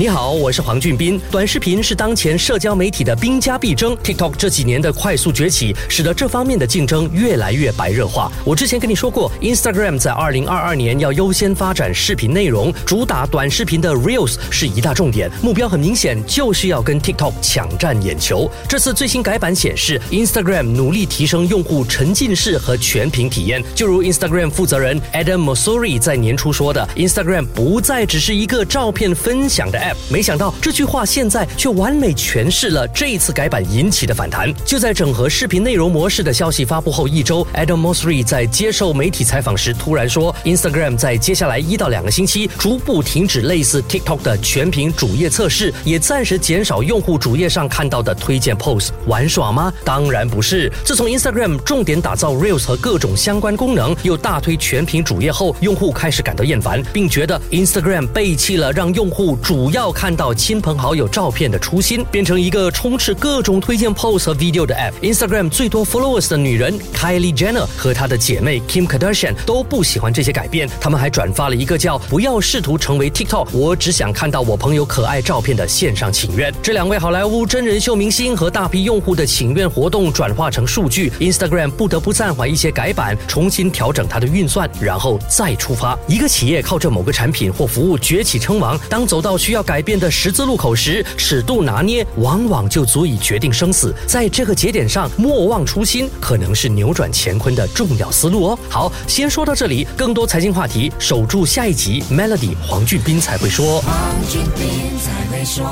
你好，我是黄俊斌。短视频是当前社交媒体的兵家必争。TikTok 这几年的快速崛起，使得这方面的竞争越来越白热化。我之前跟你说过，Instagram 在二零二二年要优先发展视频内容，主打短视频的 Reels 是一大重点，目标很明显，就是要跟 TikTok 抢占眼球。这次最新改版显示，Instagram 努力提升用户沉浸式和全屏体验。就如 Instagram 负责人 Adam Mosseri 在年初说的，Instagram 不再只是一个照片分享的 App。没想到这句话现在却完美诠释了这一次改版引起的反弹。就在整合视频内容模式的消息发布后一周，Adam Mosseri 在接受媒体采访时突然说，Instagram 在接下来一到两个星期逐步停止类似 TikTok 的全屏主页测试，也暂时减少用户主页上看到的推荐 Post。玩耍吗？当然不是。自从 Instagram 重点打造 Reels 和各种相关功能，又大推全屏主页后，用户开始感到厌烦，并觉得 Instagram 背弃了让用户主要。要看到亲朋好友照片的初心，变成一个充斥各种推荐 post 和 video 的 app。Instagram 最多 followers 的女人 Kylie Jenner 和她的姐妹 Kim Kardashian 都不喜欢这些改变。他们还转发了一个叫“不要试图成为 TikTok，我只想看到我朋友可爱照片”的线上请愿。这两位好莱坞真人秀明星和大批用户的请愿活动转化成数据，Instagram 不得不暂缓一些改版，重新调整它的运算，然后再出发。一个企业靠着某个产品或服务崛起称王，当走到需要改。变的十字路口时，尺度拿捏往往就足以决定生死。在这个节点上，莫忘初心，可能是扭转乾坤的重要思路哦。好，先说到这里，更多财经话题，守住下一集。Melody 黄俊斌才会说。黄俊斌才会说。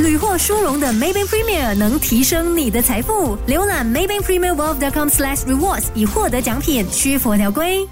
屡获殊荣的 Maybank Premier 能提升你的财富。浏览 maybankpremierwealth.com/slash rewards 以获得奖品，需佛条规。